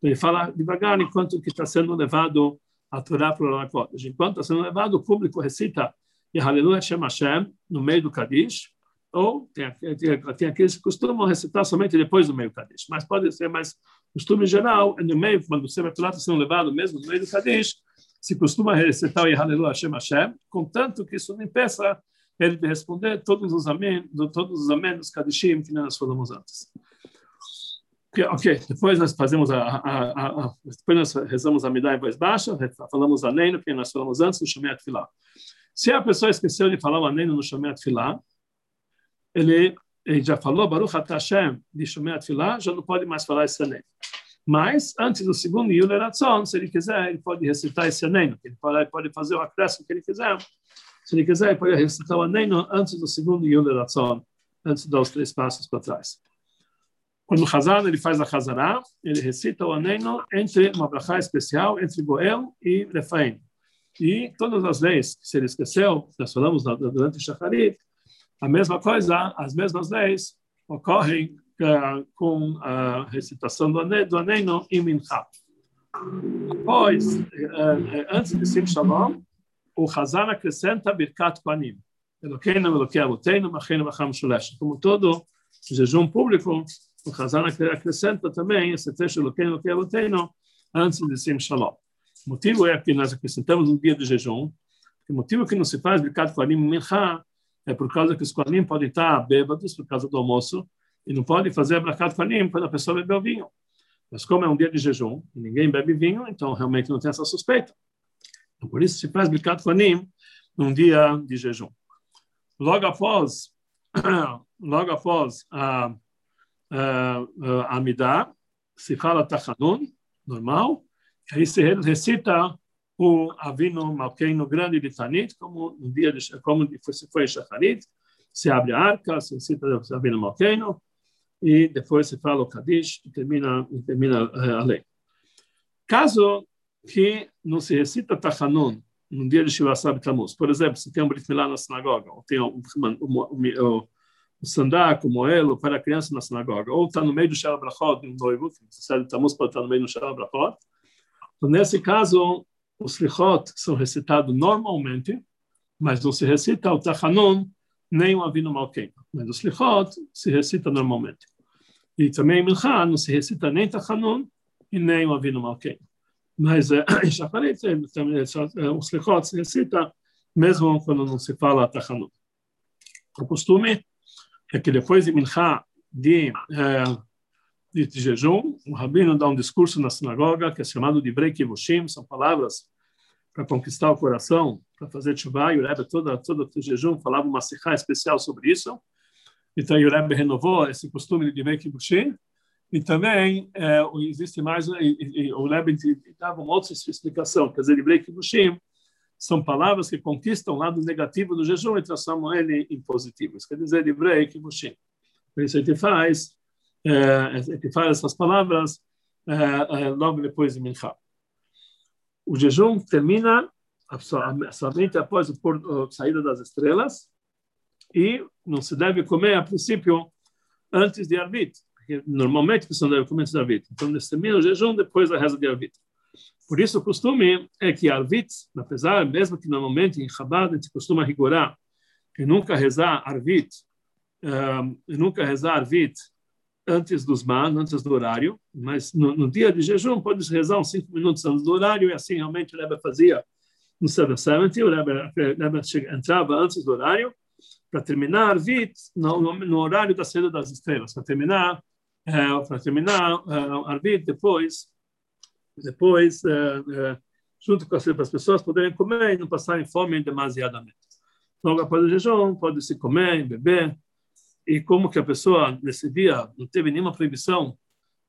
Ele fala devagar enquanto que está sendo levado a Torá para o Lakodesh. Enquanto está sendo levado, o público recita Aleluia Shem Hashem no meio do Kadish, ou tem, tem, tem aqueles que costumam recitar somente depois do meio Kadish, mas pode ser mais costume geral, é no meio, quando o Sefer Torá está sendo levado mesmo no meio do Kadish, se costuma recitar o Hallelu Hashem Hashem, contanto que isso não impeça ele de responder todos os amém, todos os amém dos Kadishim que nós falamos antes. Ok, depois nós fazemos a, a, a, a depois nós rezamos a Midah em voz baixa, falamos a Neino, que nós falamos antes, no Shomet Filah. Se a pessoa esqueceu de falar o Neino no Shomet Filah, ele, ele já falou Baruch Hashem de Shomet Filah, já não pode mais falar esse Neino. Mas, antes do segundo Yule Ratzon, se ele quiser, ele pode recitar esse aneno, ele pode, pode fazer o acréscimo que ele quiser. Se ele quiser, ele pode recitar o aneno antes do segundo Yule Ratzon, antes de dar os três passos para trás. Quando o Hazan ele faz a Hazará, ele recita o aneno entre uma brachá especial, entre Goel e Refaim. E todas as leis, se ele esqueceu, nós falamos durante o Shacharit, a mesma coisa, as mesmas leis ocorrem com a recitação do, ane, do Aneno e Mincha. Depois, eh, antes de Sim Shalom, o Hazan acrescenta Birkat Shulesh. Como todo jejum público, o Hazan acrescenta também esse trecho antes de Sim Shalom. O motivo é que nós acrescentamos um dia de jejum. O motivo que não se faz Birkat Panim Mincha é por causa que os Kohanim podem estar bêbados por causa do almoço, e não pode fazer abracat fanim quando a pessoa bebeu vinho. Mas como é um dia de jejum e ninguém bebe vinho, então realmente não tem essa suspeita. Então, por isso se faz abracat fanim num dia de jejum. Logo após, logo após a, a, a Amidah, se fala Tachanun, normal, aí se recita o Avino Malkeino grande de Tanit, como no dia de, como se foi em Shacharit, se abre a arca, se recita o Avino Malkeino, e depois se fala o Kadish e termina, e termina eh, a lei. Caso que não se recita Tachanun no dia de Shiva Sab por exemplo, se tem um Brit Milá na sinagoga, ou tem um, um, um, um sandak, o moelo para a criança na sinagoga, ou está no meio do Shara Brachot, um noivo, que se sabe Tammuz pode estar no meio do Shara Brachot, então, nesse caso, os lichot são recitados normalmente, mas não se recita o Tachanun nem o Avinu Malkeim. Mas os lichot se recita normalmente. E também Mincha não se recita nem Tachanun e nem o Avinu Malkeim. Mas é, já falei, os lichot se recita mesmo quando não se fala Tachanun. O costume é que depois de Mincha, de, de, de, jejum, o rabino dá um discurso na sinagoga que é chamado de Brei Kivushim, são palavras para conquistar o coração, para fazer chuva, e o Rebbe todo, todo o jejum falava uma sikha especial sobre isso. Então, o Rebbe renovou esse costume de Brei Kivushim, e também é, existe mais, e, e, o Rebbe dava uma outra explicação, quer dizer, de Brei Kivushim, são palavras que conquistam o lado negativo do jejum e transformam ele em positivo. Isso quer dizer, livrei que Por isso a gente faz, é, a gente faz essas palavras é, é, logo depois de Mincha. O jejum termina somente após a saída das estrelas e não se deve comer, a princípio, antes de Arvit. Porque normalmente a pessoa deve comer antes de Arvit. Então, termina o jejum depois da reza de Arvit. Por isso, o costume é que Arvit, apesar, mesmo que normalmente em Chabad a gente costuma rigorar e nunca rezar Arvit, um, e nunca rezar Arvit antes dos man, antes do horário, mas no, no dia de jejum pode rezar uns cinco minutos antes do horário, e assim realmente o Rebbe fazia no 770, o Rebbe, entrava antes do horário para terminar Arvit no, no, horário da saída das estrelas, para terminar, uh, para terminar uh, Arvit depois depois, é, é, junto com as, as pessoas poderem comer e não passarem fome demasiadamente. Logo após o jejum, pode se comer, beber, e como que a pessoa nesse dia não teve nenhuma proibição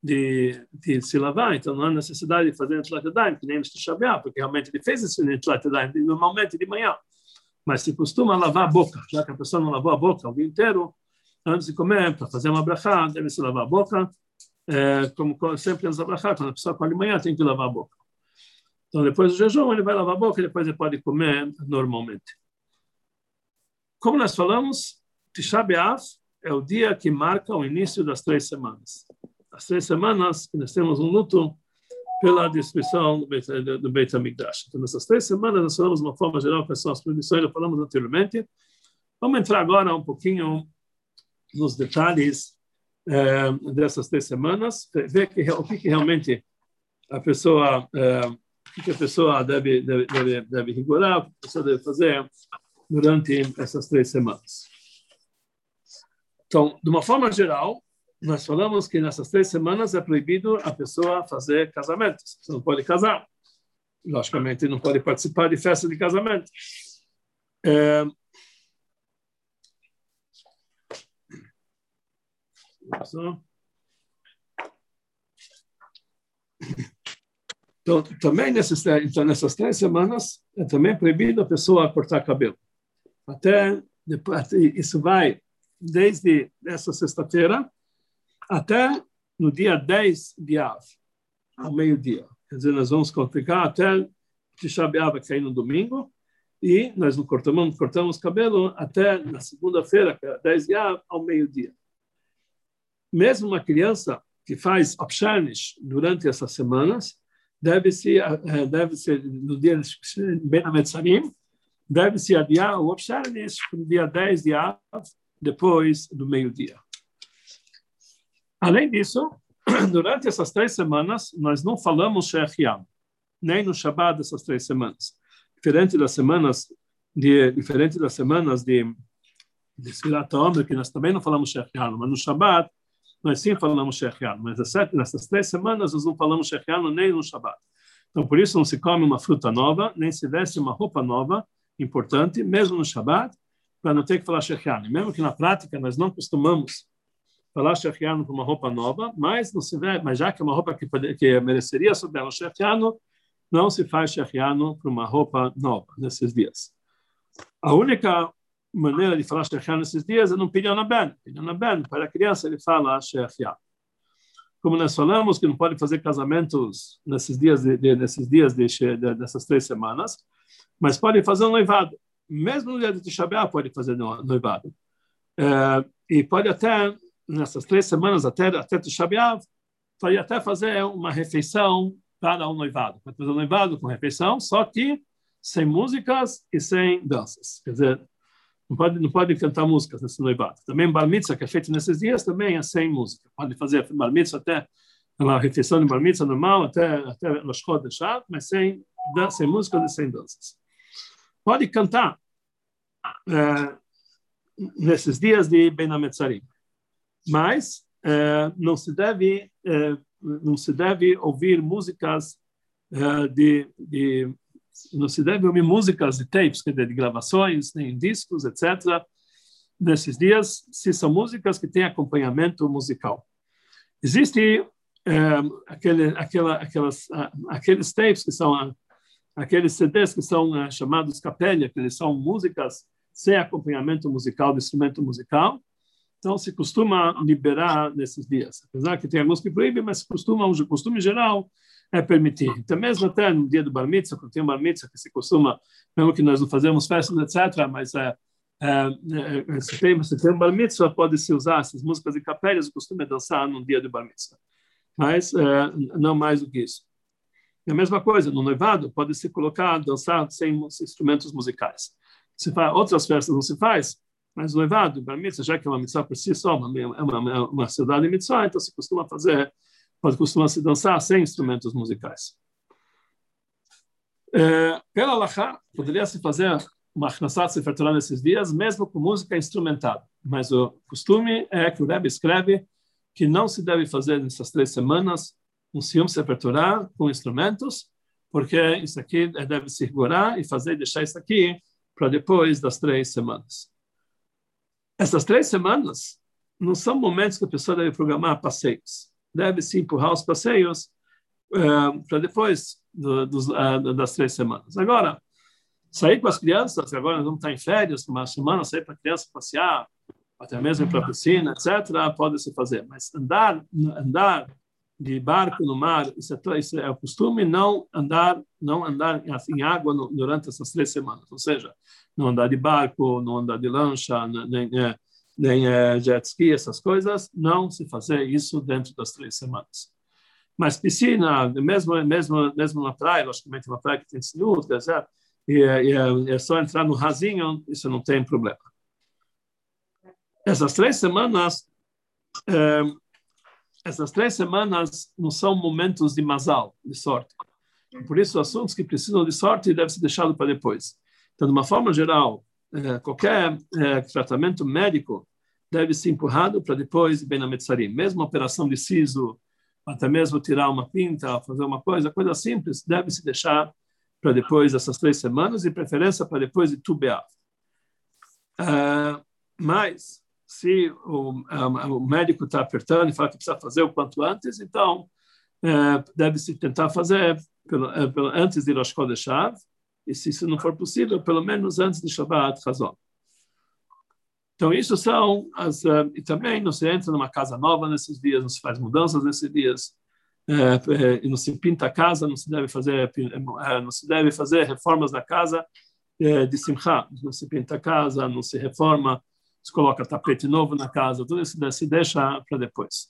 de, de se lavar, então não há necessidade de fazer Netilat que nem no Tisha porque realmente ele fez esse normalmente de manhã, mas se costuma lavar a boca, já que a pessoa não lavou a boca o dia inteiro, antes de comer, para fazer uma brachá, deve se lavar a boca, é, como sempre antes da brachá, quando a pessoa come de manhã, tem que lavar a boca. Então, depois do jejum, ele vai lavar a boca e depois ele pode comer normalmente. Como nós falamos, Tisha B'Av é o dia que marca o início das três semanas. As três semanas que nós temos um luto pela destruição do Beit, do HaMikdash. Então, nessas três semanas, nós falamos de uma forma geral quais são as proibições, já falamos anteriormente. Vamos entrar agora um pouquinho nos detalhes é, dessas três semanas, ver que, o que, que realmente a pessoa, é, o que, a pessoa deve, deve, deve, deve rigorar, o que a pessoa deve fazer durante essas três semanas. Então, de uma forma geral, nós falamos que nessas três semanas é proibido a pessoa fazer casamentos. Você não pode casar. Logicamente, não pode participar de festa de casamento. É, Então, também nessas, então, nessas três semanas, é também proibido a pessoa cortar cabelo. Até, depois, isso vai desde essa sexta-feira até no dia 10 de Av, ao meio-dia. Quer dizer, nós vamos ficar até Tisha B'Av, que no domingo, e nós não cortamos, cortamos cabelo até na segunda-feira, que é 10 de Av, ao meio-dia mesmo uma criança que faz Opshanish durante essas semanas, deve-se, eh, deve-se no dia Ben Ametzarim, deve-se adiar o Opshanish para o dia 10 de Av, depois do meio-dia. Além disso, durante essas três semanas, nós não falamos Shechiam, nem no Shabbat dessas três semanas. Diferente das semanas de, diferente das semanas de, de Sfirat Omer, que nós também não falamos Shechiam, mas no Shabbat, nós sim falamos Shechianu, mas nessas três semanas nós não falamos Shechianu nem no Shabbat. Então, por isso não se come uma fruta nova, nem se veste uma roupa nova, importante, mesmo no Shabbat, para não ter que falar Shechianu. Mesmo que na prática nós não costumamos falar Shechianu com uma roupa nova, mas, não se vê, mas já que é uma roupa que, que mereceria sobre ela Shechianu, não se faz Shechianu para uma roupa nova nesses dias. A única maneira de falar Shechiah nesses dias é no Ben. Pidyon Ben, para a criança, ele fala Shechiah. Como nós falamos que não pode fazer casamentos nesses dias, de, de, nesses dias de, de, dessas três semanas, mas pode fazer um noivado. Mesmo no dia de Tisha pode fazer noivado. É, e pode até, nessas três semanas, até, até Tisha B'Av, pode até fazer uma refeição para o noivado. Para fazer o noivado com refeição, só que sem músicas e sem danças. Quer dizer, não pode, não pode cantar músicas nesse noivado. Também bar mitzvah, que é feito nesses dias, também é sem música. Pode fazer bar mitzvah até a refeição de bar mitzvah normal, até, até Rosh Chodesh, mas sem, sem músicas e sem danças. Pode cantar é, nesses dias de Ben Ametzarim, mas é, não se deve é, não se deve ouvir músicas uh, de, de, não se deve ouvir músicas de tapes, dizer, de gravações, nem discos, etc. Nesses dias, se são músicas que têm acompanhamento musical. Existe aquele, aquela, aquelas, aqueles tapes que são aqueles CDs que são chamados capelha, que são músicas sem acompanhamento musical, de instrumento musical, então, se costuma liberar nesses dias. Apesar que tem alguns que proíbem, mas costuma, o costume geral é permitir. Então, mesmo até no dia do Bar Mitzvah, quando tem um Bar Mitzvah, que se costuma, mesmo que nós não fazemos festas, etc., mas é, é, é, se, tem, se tem um Bar Mitzvah, pode-se usar essas músicas de capelas, o costume é dançar no dia do Bar Mitzvah. Mas é, não mais do que isso. É a mesma coisa, no noivado, pode-se colocar, dançar sem instrumentos musicais. Se faz, outras festas não se faz, mas noivado, para mitzvah, já que é uma mitzvah por si só, uma, é uma, é uma cidade mitzvah, então se costuma fazer, pode costuma se dançar sem instrumentos musicais. É, pela Lachá, poderia se fazer uma Achnasat Sefer Torah nesses dias, mesmo com música instrumental. Mas o costume é que o Rebbe escreve que não se deve fazer nessas três semanas um Siyum Sefer Torah com instrumentos, porque isso aqui deve se segurar e fazer deixar isso aqui para depois das três semanas. Essas três semanas não são momentos que a pessoa deve programar passeios. Deve se empurrar os passeios uh, para depois do, dos, uh, das três semanas. Agora, sair com as crianças, agora nós vamos estar em férias, uma semana, sair para a criança passear, até mesmo para a piscina, etc., pode se fazer. Mas andar, andar de barco no mar, isso é, isso é o costume, não andar, não andar em água no, durante essas três semanas. Ou seja, não andar de barco, não andar de lancha, nem, é, nem é, jet ski, essas coisas, não se fazer isso dentro das três semanas. Mas piscina, mesmo mesmo mesmo na praia, logicamente uma praia que tem sinuca, e, e, é só entrar no rasinho, isso não tem problema. Essas três semanas, é, essas três semanas não são momentos de masal, de sorte. Por isso, assuntos que precisam de sorte devem ser deixados para depois. Então, de uma forma geral, é, qualquer é, tratamento médico deve ser empurrado para depois bem na. Mesmo operação de siso, até mesmo tirar uma pinta, fazer uma coisa, coisa simples, deve se deixar para depois dessas três semanas e preferência para depois de tubear. Uh, mas se o, o médico está apertando e fala que precisa fazer o quanto antes, então uh, deve se tentar fazer pelo, uh, pelo, antes de Rosh e se isso não for possível, pelo menos antes de Shabbat Hazon. Então, isso são as. Uh, e também não se entra numa casa nova nesses dias, não se faz mudanças nesses dias, uh, uh, não se pinta a casa, não se deve fazer, não se deve fazer reformas na casa de simcha, não se pinta a casa, não se reforma, se coloca tapete novo na casa, tudo isso se deixa para depois.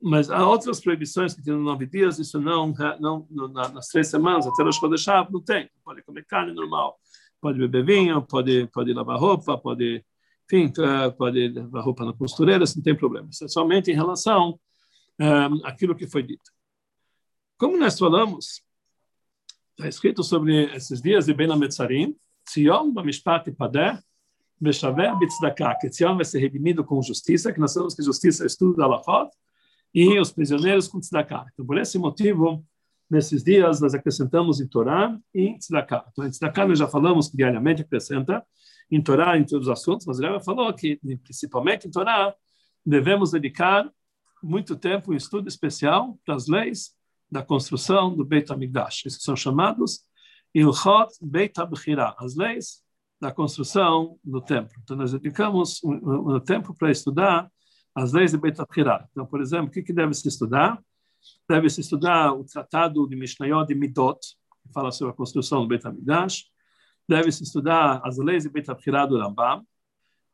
Mas há outras proibições que tem no nove dias, isso não, não nas três semanas, até Rosh Chodeshav, não tem. Pode comer carne normal, pode beber vinho, pode, pode lavar roupa, pode, enfim, eh, pode lavar roupa na costureira, isso não tem problema. Isso é somente em relação eh, àquilo que foi dito. Como nós falamos, está escrito sobre esses dias de Ben Ametzarim, Tzion Bamishpat Padeh, Beshaver Bitzdakah, que Tzion vai ser redimido com justiça, que nós sabemos que justiça é estudo da Lafot, e os prisioneiros com tzedakah. Então, por esse motivo, nesses dias, nós acrescentamos em Torá e em tzedakah. Então, em tzedakah nós já falamos que diariamente acrescenta, em Torá, em todos os assuntos, mas ele falou que, principalmente em Torá, devemos dedicar muito tempo em estudo especial para as leis da construção do Beit HaMikdash. Esses são chamados Ilchot Beit HaBechirah, as leis da construção do templo. Então, nós dedicamos um, um tempo para estudar as leis de Beit HaBchirah. Então, por exemplo, o que, que deve se estudar? Deve se estudar o tratado de Mishnayot de Midot, que fala sobre a construção do Beit HaMikdash. Deve se estudar as leis de Beit HaBchirah do Rambam.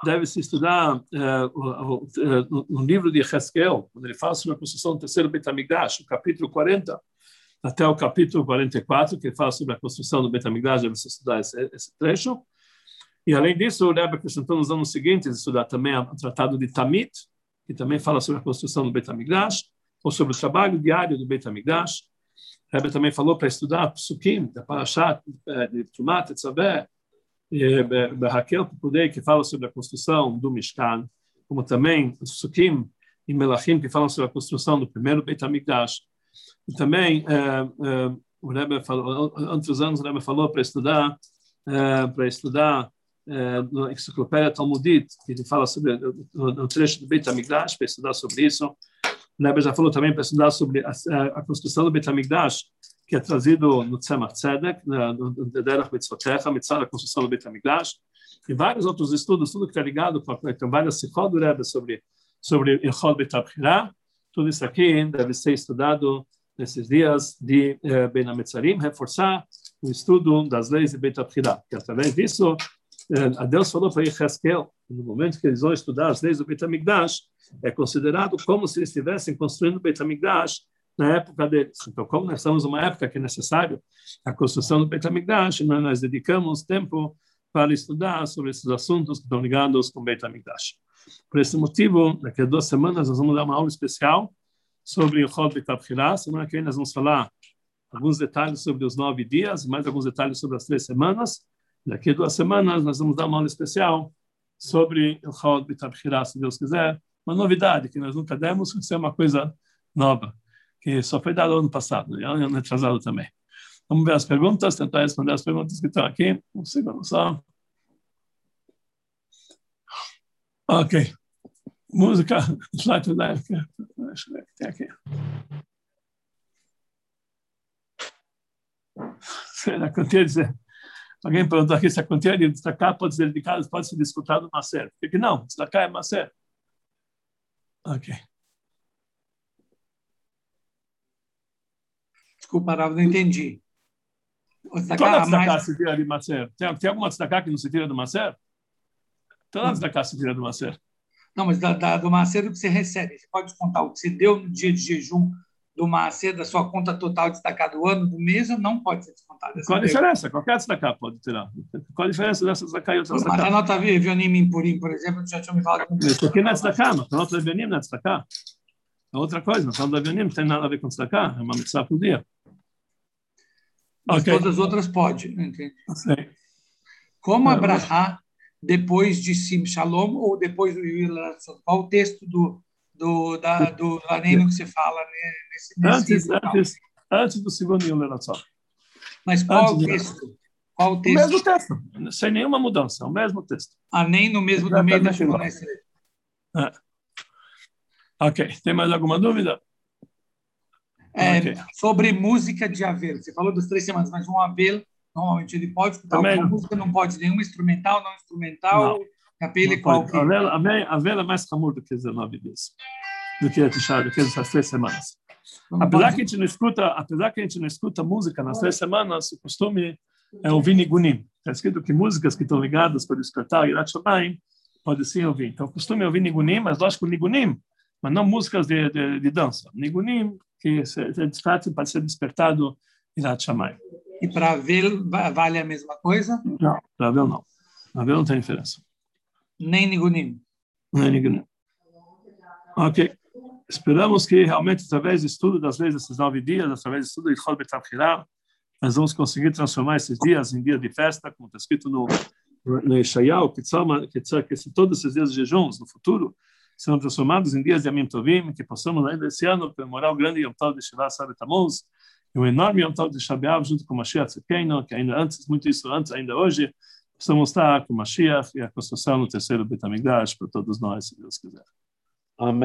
deve-se estudar eh, o- o- eh, no, livro de Heskel, quando ele fala sobre a construção do terceiro Beit HaMikdash, o capítulo 40, até o capítulo 44, que fala sobre a construção do Beit deve-se estudar esse, esse trecho. E, além disso, o Rebbe acrescentou nos anos seguintes estudar também o tratado de Tamit, que também fala sobre a construção do Beit HaMikdash, ou sobre o trabalho diário do Beit HaMikdash. O Rebbe também falou para estudar Psukim, da Parashat, eh, de e Be- Berrakel Pukudei, que fala sobre a construção do Mishkan, como também os Psukim e Melachim, que falam sobre a construção do primeiro Beit HaMikdash. E também, eh, eh, o Rebbe falou, dos anos, o Rebbe falou para estudar, eh, para estudar na enciclopédia Talmudit, que ele fala sobre o- o trecho do Beit HaMikdash, para estudar sobre isso. O Rebbe já falou também para estudar sobre a, a, construção do Beit HaMikdash, que é trazido no Tzemach Tzedek, no Derech Mitzvotecha, Mitzvah da construção do Beit HaMikdash, e vários outros estudos, tudo que está ligado com a- tem várias do Rebbe sobre sobre Ilchot Beit HaBchirah. Tudo isso aqui deve ser estudado nesses dias de eh, Ben HaMetzarim, reforçar o estudo das leis de Beit HaBchirah, que através disso eh, a Deus falou para Yecheskel, no momento que eles vão estudar as leis do Beit HaMikdash, é considerado como se estivessem construindo o Beit HaMikdash na época deles. Então, como nós estamos numa época que é necessário a construção do Beit HaMikdash, nós, nós dedicamos tempo para estudar sobre esses assuntos que estão ligados com o Beit HaMikdash. Por esse motivo, daqui a duas semanas nós vamos dar uma aula especial sobre o Chod Beit. Semana que vem nós vamos falar alguns detalhes sobre os nove dias, mais alguns detalhes sobre as três semanas. Daqui a duas semanas nós vamos dar uma aula especial sobre o Chod Beit HaBchirah, se Deus quiser. Uma novidade que nós nunca demos, vai ser uma coisa nova, que só foi dada ano passado, e ano atrasado também. Vamos ver as perguntas, tentar responder as perguntas que estão aqui. Um segundo só. Ok. Música. Deixa eu ver o que tem aqui. Será que eu tenho dizer? Alguém perguntou aqui se a quantia de destacar pode ser dedicada, pode ser discutida no Macer. Por que não? Destacar é Macer. Ok. Desculpa, Rav, não entendi. O Toda destacar destacar mais... se tira de Macer. Tem, tem alguma destacar que não se tira do Macer? Toda destacar se tira do Macer. Não, mas da, da- do Macedo que você recebe. Você pode contar o que você deu no dia de jejum do Macedo, da sua conta total destacar do ano, do mês, não pode ser descontado? Essa Qual a é diferença? Qualquer destacar pode tirar. Qual a diferença dessa destacar e outra Mas a destacar? nota Vionim Impurim, por exemplo, já tinha me falado. Isso aqui não é destacar, mas a nota Benim não é destacar. É outra coisa. Nós falamos da Benim, não tem nada a ver com destacar. É uma mitzvah por dia. Mas Ok. todas as outras pode. Entendi. Sei. Como É, Abraha, depois de Sim Shalom, ou depois do Yilad Qual o texto do, do, da, do Laneino que você fala né, nesse, nesse Antes, antes, antes do segundo Yom Leratzon. Mas qual o antes de- texto? Qual o O texto? mesmo texto, sem nenhuma mudança, o mesmo texto. Ah, nem no mesmo meio da Exatamente igual. Shimon Ok, tem mais alguma dúvida? É, Ok. Sobre música de Avel. Você falou das três semanas, mas um Avel, normalmente ele pode escutar Também música, não pode nenhuma instrumental, não instrumental, Não pode. qualquer. A vela, a vela- a vela é mais ramur do que 19 dias, do que Tisha, do que essas três semanas. Não Apesar que a gente não escuta, apesar que a gente não escuta música nas três semanas, o costume é ouvir nigunim. Está escrito que músicas que estão ligadas para despertar Irat Shamayim pode sim ouvir. Então, o costume é ouvir nigunim, mas lógico nigunim, mas não músicas de, de, de dança. Nigunim que se, se, de fato pode ser despertado Irat Shamayim. E para va- vale a mesma coisa? Não, para ver não. Para ver não tem diferença. Nem Nigunim. É nigunim. Ok. Esperamos que realmente, através do estudo das leis desses nove dias, através do estudo de Chol Betavchirah, nós vamos conseguir transformar esses dias em dias de festa, como está escrito no, no Ishayal, que, que, todos esses dias de jejuns no futuro serão transformados em dias de Amim Tovim, que possamos ainda esse ano comemorar o grande Yom Tov de Shiva Sabe Tammuz, e o enorme Yom Tov de Shabeav, junto com Mashiach Tzidkeinu, que ainda antes, muito isso antes, ainda hoje, possamos estar com Mashiach e a construção no terceiro Betamigdash para todos nós, se Deus quiser. Amém.